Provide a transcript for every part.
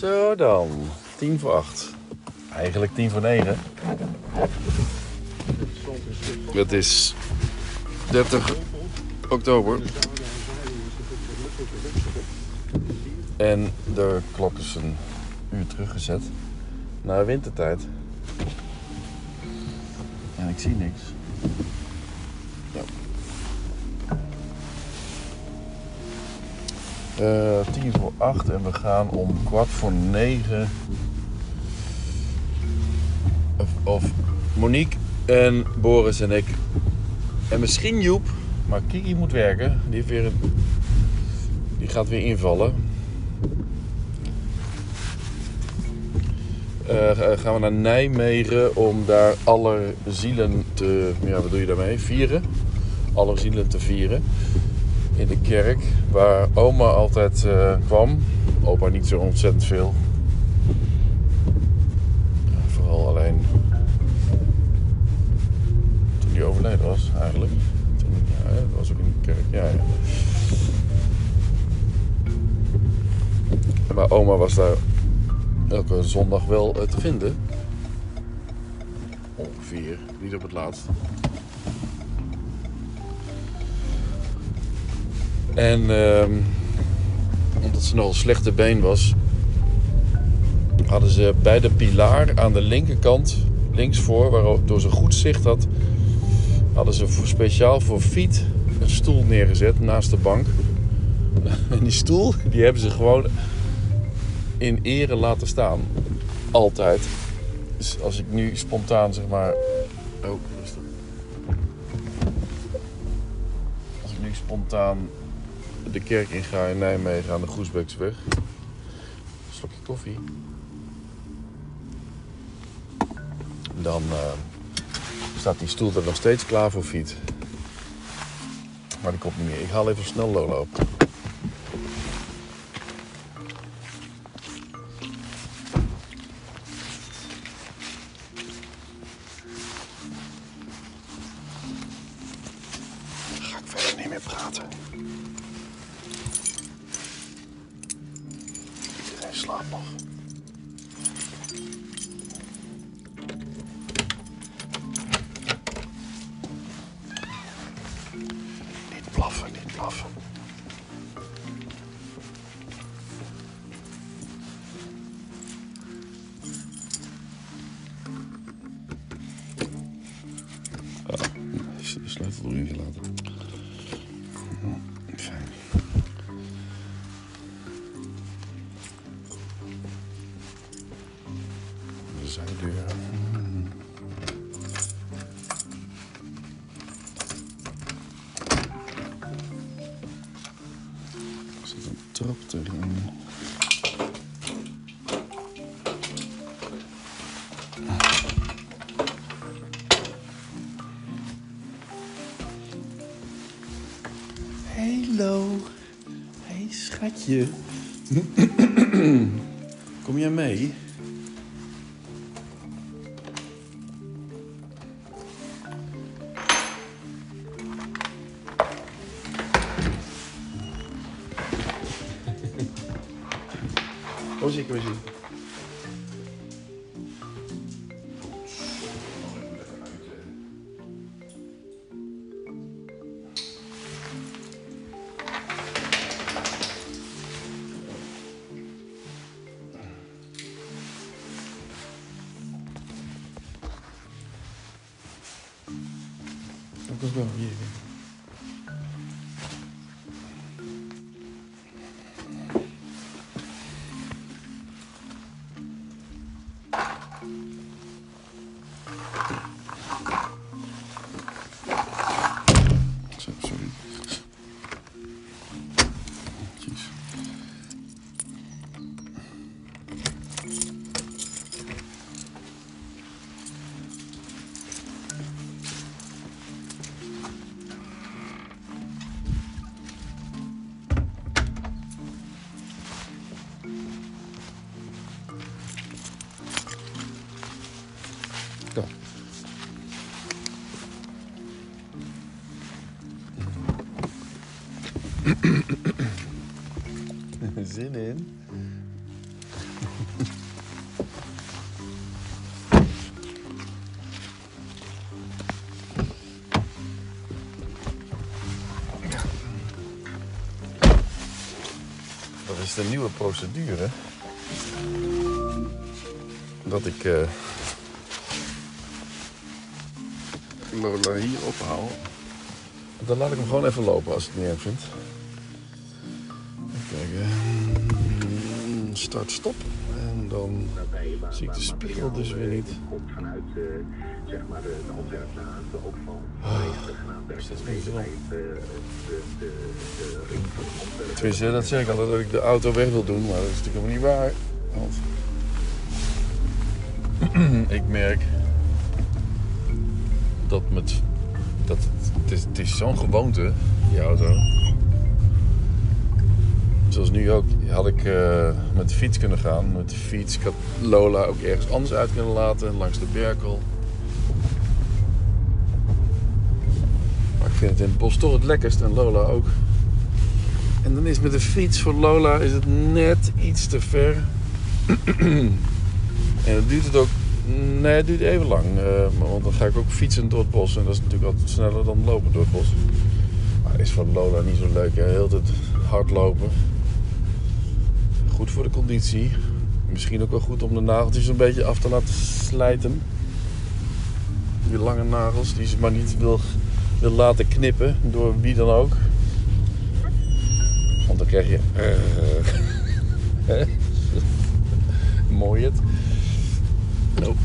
Zo dan, tien voor acht. Eigenlijk tien voor negen. Het is 30 oktober. En de klok is een uur teruggezet naar wintertijd. En ik zie niks. Ja. Tien voor acht en we gaan om kwart voor negen. Of, of Monique en Boris en ik. En misschien Joep, maar Kiki moet werken. Die, heeft weer een, die gaat weer invallen. Eh, gaan we naar Nijmegen om daar alle zielen te. Ja, wat doe je daarmee? Vieren. Alle zielen te vieren. In de kerk waar oma altijd eh, kwam. Opa niet zo ontzettend veel. Vooral alleen toen hij overleden was, eigenlijk. Toen, ja, was ook in de kerk. Ja, ja. Maar oma was daar elke zondag wel eh, te vinden. Ongeveer, niet op het laatst. En ehm, omdat ze nogal slechte been was, hadden ze bij de pilaar aan de linkerkant, links voor, waardoor ze goed zicht had, hadden ze speciaal voor Fiet een stoel neergezet naast de bank. En die stoel, die hebben ze gewoon in ere laten staan. Altijd. Dus als ik nu spontaan zeg maar. Oh, rustig. Als ik nu spontaan de kerk inga in Nijmegen aan de Groesbeeksweg. Een slokje koffie. Dan uh, staat die stoel er nog steeds klaar voor fiets. Maar die komt niet meer. Ik haal even snel Lola. Is de sleutel erin gelaten. Fijn. De zijdeur. Trap erin. Hallo. Hey schatje. Kom jij mee? Dat was wel hier. Zin in? Dat is de nieuwe procedure. Dat ik... Eh, Lola hier ophaal. Dan laat ik hem gewoon even lopen als ik het niet erg vind. Kijken. Start, stop. En dan zie ik de spiegel dus weer niet. Komt vanuit zeg maar de, de Antwerpse ook van Tenminste, dat zeg ik altijd dat ik de auto weg wil doen, maar dat is natuurlijk helemaal niet waar. Want ik merk dat met dat het, is, zo'n gewoonte, die auto. Zoals nu ook, had ik uh, met de fiets kunnen gaan. Met de fiets, ik had Lola ook ergens anders uit kunnen laten, langs de Berkel. Maar ik vind het in het bos toch het lekkerst en Lola ook. En dan is met de fiets voor Lola is het net iets te ver. en dan duurt het ook Nee, het duurt even lang. Uh, want dan ga ik ook fietsen door het bos. En dat is natuurlijk altijd sneller dan lopen door het bos. Maar is voor Lola niet zo leuk. Hè? Heel het hardlopen. Goed voor de conditie. Misschien ook wel goed om de nageltjes een beetje af te laten slijten. Die lange nagels die ze maar niet wil, wil laten knippen. Door wie dan ook. Want dan krijg je... Uh, mooi het. Nope.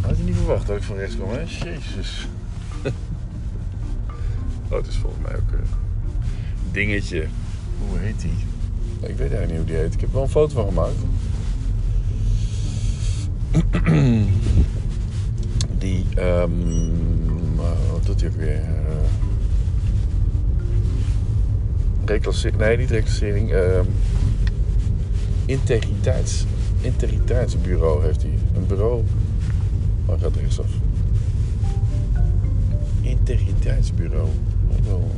Had je niet verwacht dat ik van rechts kwam, hè? Jezus. oh, het is volgens mij ook een dingetje. Hoe heet die? Ik weet eigenlijk niet hoe die heet. Ik heb wel een foto van gemaakt. die, um, wat doet hij ook weer? Uh, reclassering, nee, niet reclassering. Um, integriteits integriteitsbureau heeft hij. Een bureau. Waar gaat rechtsaf? Integriteitsbureau. Ook wel,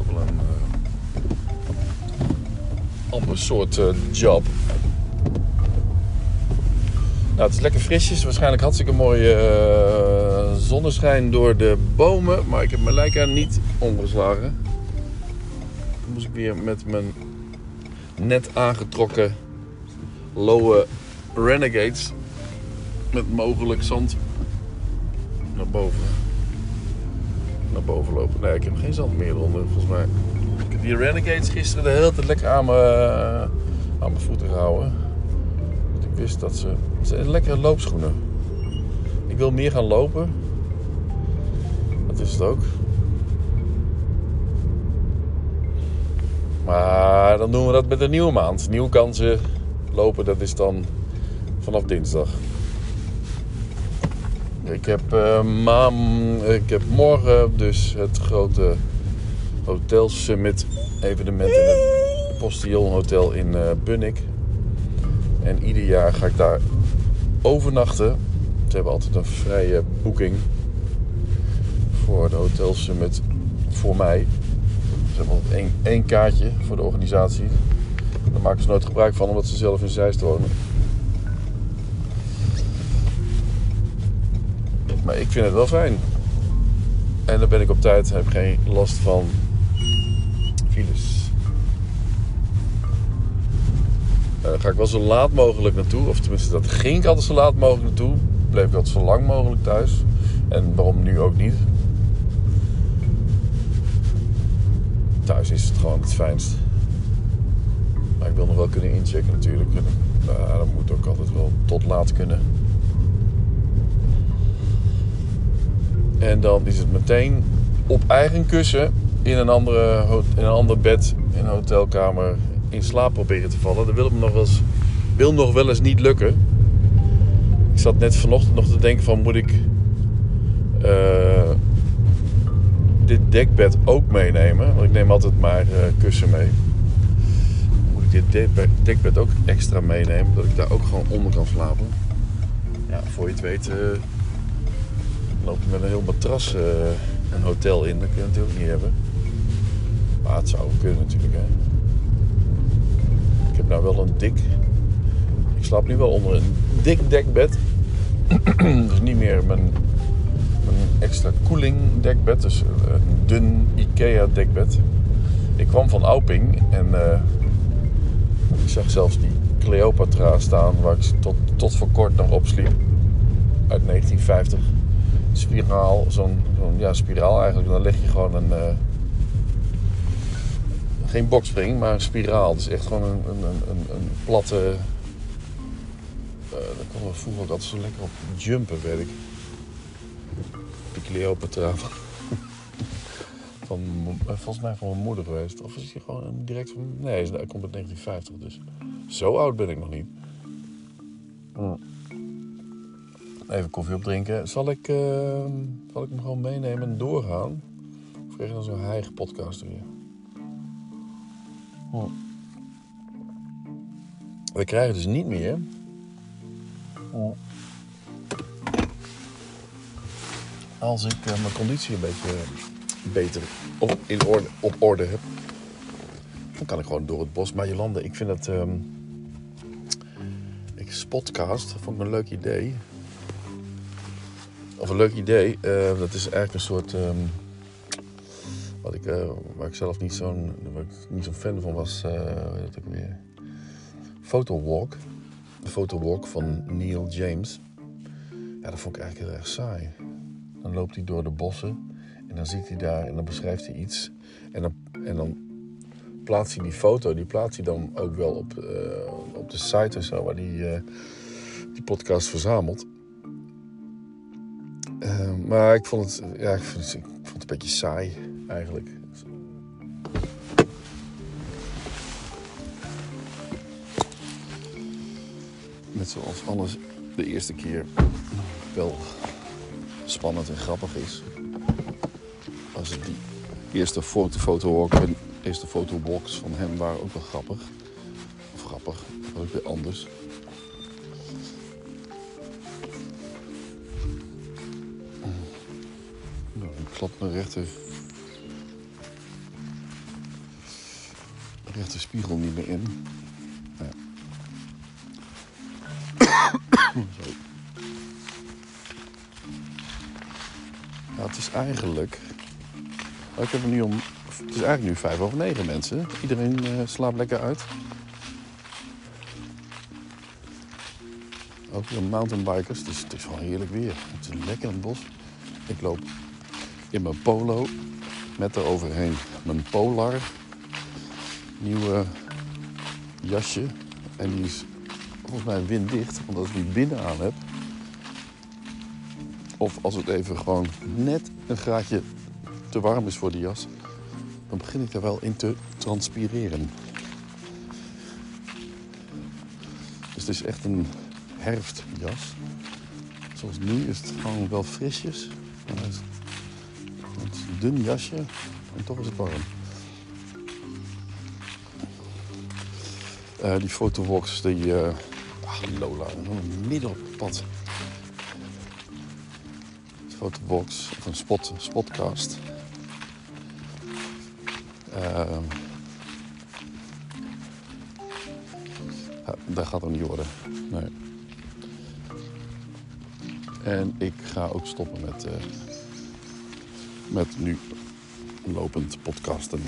ook wel een uh, ander soort uh, job. Nou, het is lekker frisjes. Waarschijnlijk hartstikke mooie uh, zonneschijn door de bomen. Maar ik heb mijn Leica niet omgeslagen. Dan moest ik weer met mijn net aangetrokken lowe Renegades met mogelijk zand naar boven. Naar boven lopen. Nee, ik heb geen zand meer eronder volgens mij. Ik heb die Renegades gisteren de hele tijd lekker aan mijn, aan mijn voeten gehouden. Want ik wist dat ze. Het zijn lekkere loopschoenen. Ik wil meer gaan lopen. Dat is het ook. Maar dan doen we dat met een nieuwe maand. Nieuwe kansen lopen, dat is dan vanaf dinsdag. Ik heb, uh, ik heb morgen dus het grote Hotel Summit evenement in het Postillon Hotel in uh, Bunnik. En ieder jaar ga ik daar overnachten. Ze hebben altijd een vrije boeking voor de Hotel Summit voor mij. Ze hebben altijd één, één kaartje voor de organisatie. Daar maken ze nooit gebruik van omdat ze zelf in Zeist wonen. Maar ik vind het wel fijn. En dan ben ik op tijd, heb geen last van files. Uh, ga ik wel zo laat mogelijk naartoe. Of tenminste, dat ging ik altijd zo laat mogelijk naartoe. Bleef ik altijd zo lang mogelijk thuis. En waarom nu ook niet? Thuis is het gewoon het fijnst. Maar ik wil nog wel kunnen inchecken natuurlijk. Nou, dat moet ook altijd wel tot laat kunnen. En dan is het meteen op eigen kussen in een, andere, in een ander bed, in een hotelkamer, in slaap proberen te vallen. Dat wil me nog wel eens, wil nog wel eens niet lukken. Ik zat net vanochtend nog te denken van moet ik uh, dit dekbed ook meenemen? Want ik neem altijd maar uh, kussen mee dit dekbed ook extra meenemen. Dat ik daar ook gewoon onder kan slapen. Ja, voor je het weet uh, loop je met een heel matras uh, een hotel in. Dat kun je natuurlijk niet hebben. Maar het zou kunnen natuurlijk. Ik heb nou wel een dik... Ik slaap nu wel onder een dik dekbed. dus niet meer mijn, extra koeling dekbed. Dus een dun Ikea dekbed. Ik kwam van Auping en... Uh, Ik zag zelfs die Cleopatra staan waar ik tot, tot voor kort nog op sliep. Uit 1950. Spiraal, zo'n zo'n ja, spiraal eigenlijk. Dan leg je gewoon een. eh, geen bokspring, maar een spiraal. Dus echt gewoon een, een, een, een, platte. eh daar we vroeger ook altijd zo lekker op jumpen, weet ik. De Cleopatra van, eh, volgens mij van mijn moeder geweest. Of is hij gewoon direct van. Nee, hij komt uit 1950, dus zo oud ben ik nog niet. Even koffie opdrinken. Zal ik, eh, zal ik hem gewoon meenemen en doorgaan? Of krijg je dan zo'n heilige podcast weer? Hm. We krijgen dus niet meer. Hm. Als ik eh, mijn conditie een beetje beter op, in orde, op orde heb. Dan kan ik gewoon door het bos. Maar Jolande, ik vind het. ehm, ik spotcast, vond ik een leuk idee. Of een leuk idee. eh, dat is eigenlijk een soort. ehm, wat ik, eh, waar ik zelf niet zo'n niet zo'n fan van was. heet dat ook weer? Photowalk. De Photowalk van Neil James. Ja, dat vond ik eigenlijk heel erg saai. Dan loopt hij door de bossen. En dan ziet hij daar en dan beschrijft hij iets. En dan, en dan plaatst hij die foto. Die plaatst hij dan ook wel op, op de site en zo. Waar eh, die podcast verzamelt. Eh, maar ik vond het, ja, ik vond het, een beetje saai eigenlijk. Net zoals alles de eerste keer wel spannend en grappig is. Als die eerste foto, fotowalk en eerste fotowalks van hem waren ook wel grappig. Of grappig, dat ook weer anders. Klap mijn rechter, rechter spiegel niet meer in. Ja. Het is eigenlijk. Ik heb nu om. Het is eigenlijk nu vijf over negen mensen. Iedereen eh, slaapt lekker uit. Ook weer mountainbikers. Het is, het is gewoon heerlijk weer. Het is lekker in het bos. Ik loop in mijn polo met eroverheen mijn polar. Nieuwe jasje. En die is volgens mij winddicht. Want als ik die binnen aan heb. Of als het even gewoon net een graadje te warm is voor die jas. Dan begin ik daar wel in te transpireren. Dus het is echt een herfstjas. Zoals nu is het gewoon wel frisjes. Dun jasje en toch is het warm. Eh, die fotowalks, die... eh ach, Lola, midden op het pad. Fotowalks, of een spot, spotcast. Ehm, dat gaat er niet worden. Nee. En ik ga ook stoppen met, eh, met nu lopend podcasten.